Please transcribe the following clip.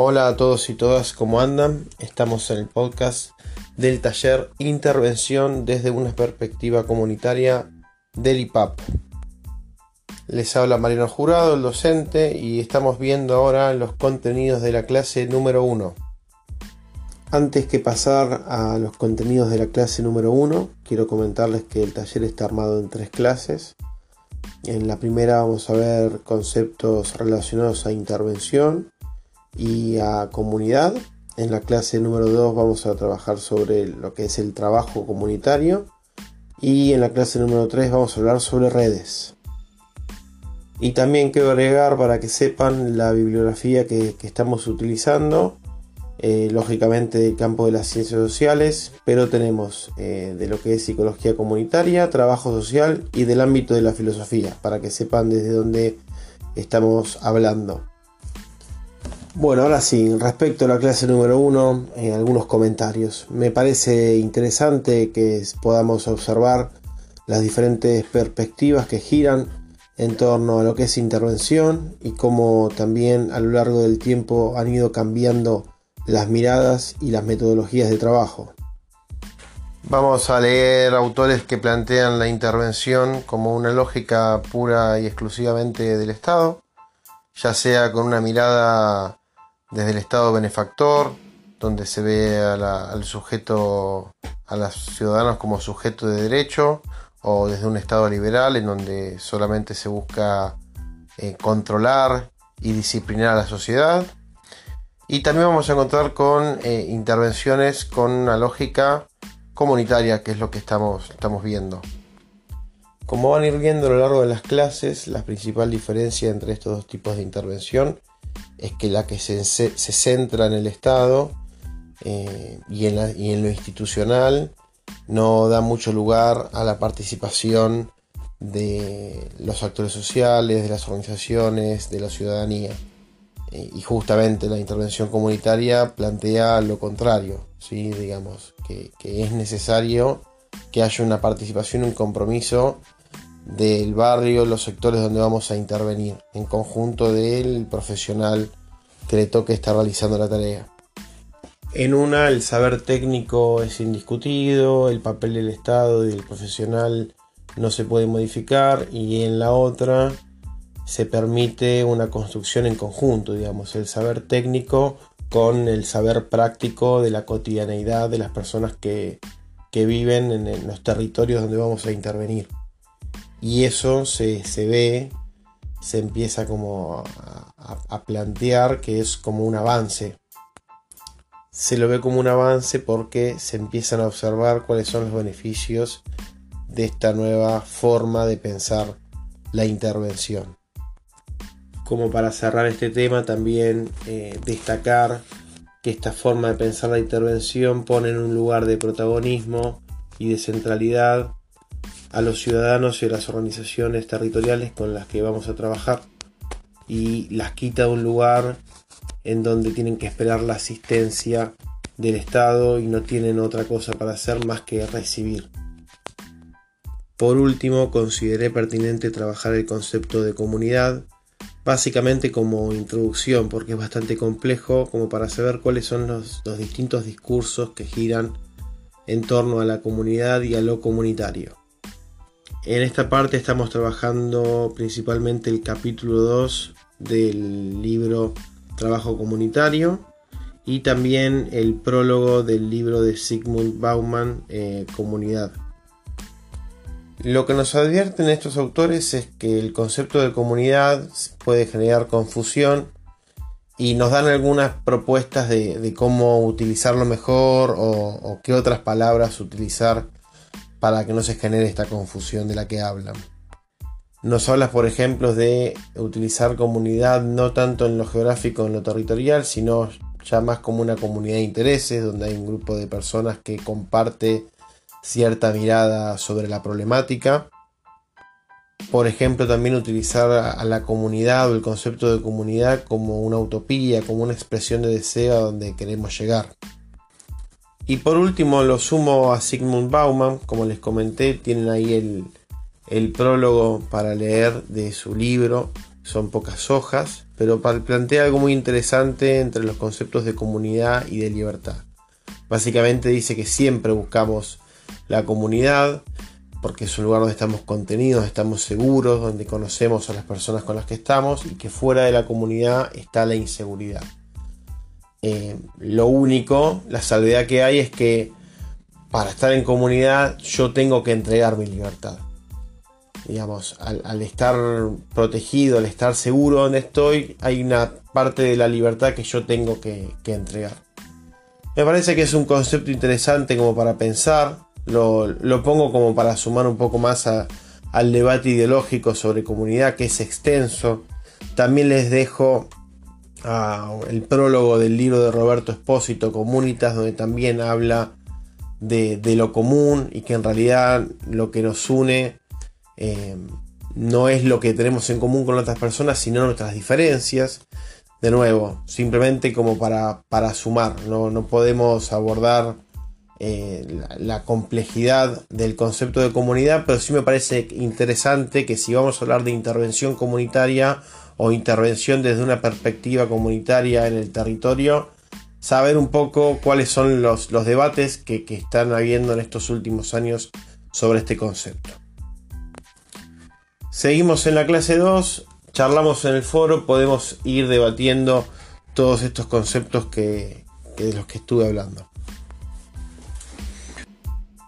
Hola a todos y todas, ¿cómo andan? Estamos en el podcast del taller Intervención desde una perspectiva comunitaria del IPAP. Les habla Mariano Jurado, el docente, y estamos viendo ahora los contenidos de la clase número 1. Antes que pasar a los contenidos de la clase número 1, quiero comentarles que el taller está armado en tres clases. En la primera vamos a ver conceptos relacionados a intervención y a comunidad. En la clase número 2 vamos a trabajar sobre lo que es el trabajo comunitario. Y en la clase número 3 vamos a hablar sobre redes. Y también quiero agregar para que sepan la bibliografía que, estamos utilizando. Eh, lógicamente del campo de las ciencias sociales, pero tenemos eh, de lo que es psicología comunitaria, trabajo social y del ámbito de la filosofía, para que sepan desde dónde estamos hablando. Bueno, ahora sí, respecto a la clase número 1, eh, algunos comentarios. Me parece interesante que podamos observar las diferentes perspectivas que giran en torno a lo que es intervención y cómo también a lo largo del tiempo han ido cambiando las miradas y las metodologías de trabajo. Vamos a leer autores que plantean la intervención como una lógica pura y exclusivamente del Estado, ya sea con una mirada desde el Estado benefactor, donde se ve al sujeto, a los ciudadanos como sujeto de derecho, o desde un Estado liberal, en donde solamente se busca eh, controlar y disciplinar a la sociedad. Y también vamos a encontrar con eh, intervenciones con una lógica comunitaria, que es lo que estamos, estamos viendo. Como van a ir viendo a lo largo de las clases, la principal diferencia entre estos dos tipos de intervención es que la que se, centra en el Estado eh, y, en lo institucional no da mucho lugar a la participación de los actores sociales, de las organizaciones, de la ciudadanía. Eh, y justamente la intervención comunitaria plantea lo contrario, ¿sí? digamos, que, que es necesario que haya una participación, un compromiso del barrio, los sectores donde vamos a intervenir, en conjunto del profesional que le toque estar realizando la tarea. En una, el saber técnico es indiscutido, el papel del Estado y del profesional no se puede modificar, y en la otra se permite una construcción en conjunto, digamos, el saber técnico con el saber práctico de la cotidianeidad de las personas que, viven en los territorios donde vamos a intervenir y eso se, ve, se empieza como a, plantear que es como un avance. Se lo ve como un avance porque se empiezan a observar cuáles son los beneficios de esta nueva forma de pensar la intervención. Como para cerrar este tema, también eh, destacar que esta forma de pensar la intervención pone en un lugar de protagonismo y de centralidad a los ciudadanos y a las organizaciones territoriales con las que vamos a trabajar y las quita de un lugar en donde tienen que esperar la asistencia del Estado y no tienen otra cosa para hacer más que recibir. Por último, consideré pertinente trabajar el concepto de comunidad, básicamente como introducción, porque es bastante complejo como para saber cuáles son los, los distintos discursos que giran en torno a la comunidad y a lo comunitario. En esta parte estamos trabajando principalmente el capítulo 2 del libro Trabajo Comunitario y también el prólogo del libro de Sigmund Bauman, eh, Comunidad. Lo que nos advierten estos autores es que el concepto de comunidad puede generar confusión y nos dan algunas propuestas de, cómo utilizarlo mejor o, o qué otras palabras utilizar para que no se genere esta confusión de la que hablan. Nos habla, por ejemplo, de utilizar comunidad no tanto en lo geográfico, en lo territorial, sino ya más como una comunidad de intereses, donde hay un grupo de personas que comparte cierta mirada sobre la problemática. Por ejemplo, también utilizar a la comunidad o el concepto de comunidad como una utopía, como una expresión de deseo a donde queremos llegar. Y por último lo sumo a Sigmund Bauman, como les comenté, tienen ahí el, prólogo para leer de su libro, son pocas hojas, pero plantea algo muy interesante entre los conceptos de comunidad y de libertad. Básicamente dice que siempre buscamos la comunidad, porque es un lugar donde estamos contenidos, estamos seguros, donde conocemos a las personas con las que estamos y que fuera de la comunidad está la inseguridad. Eh, lo único, la salvedad que hay es que para estar en comunidad yo tengo que entregar mi libertad. Digamos, al, estar protegido, al estar seguro donde estoy, hay una parte de la libertad que yo tengo que, entregar. Me parece que es un concepto interesante como para pensar. Lo, pongo como para sumar un poco más al debate ideológico sobre comunidad, que es extenso. También les dejo el prólogo del libro de Roberto Espósito, Comunitas, donde también habla de, lo común y que en realidad lo que nos une eh, no es lo que tenemos en común con otras personas, sino nuestras diferencias. De nuevo, simplemente como para, para sumar, no, no podemos abordar eh, la, complejidad del concepto de comunidad, pero sí me parece interesante que si vamos a hablar de intervención comunitaria o intervención desde una perspectiva comunitaria en el territorio, saber un poco cuáles son los, debates que, están habiendo en estos últimos años sobre este concepto. Seguimos en la clase 2, charlamos en el foro, podemos ir debatiendo todos estos conceptos que, de los que estuve hablando.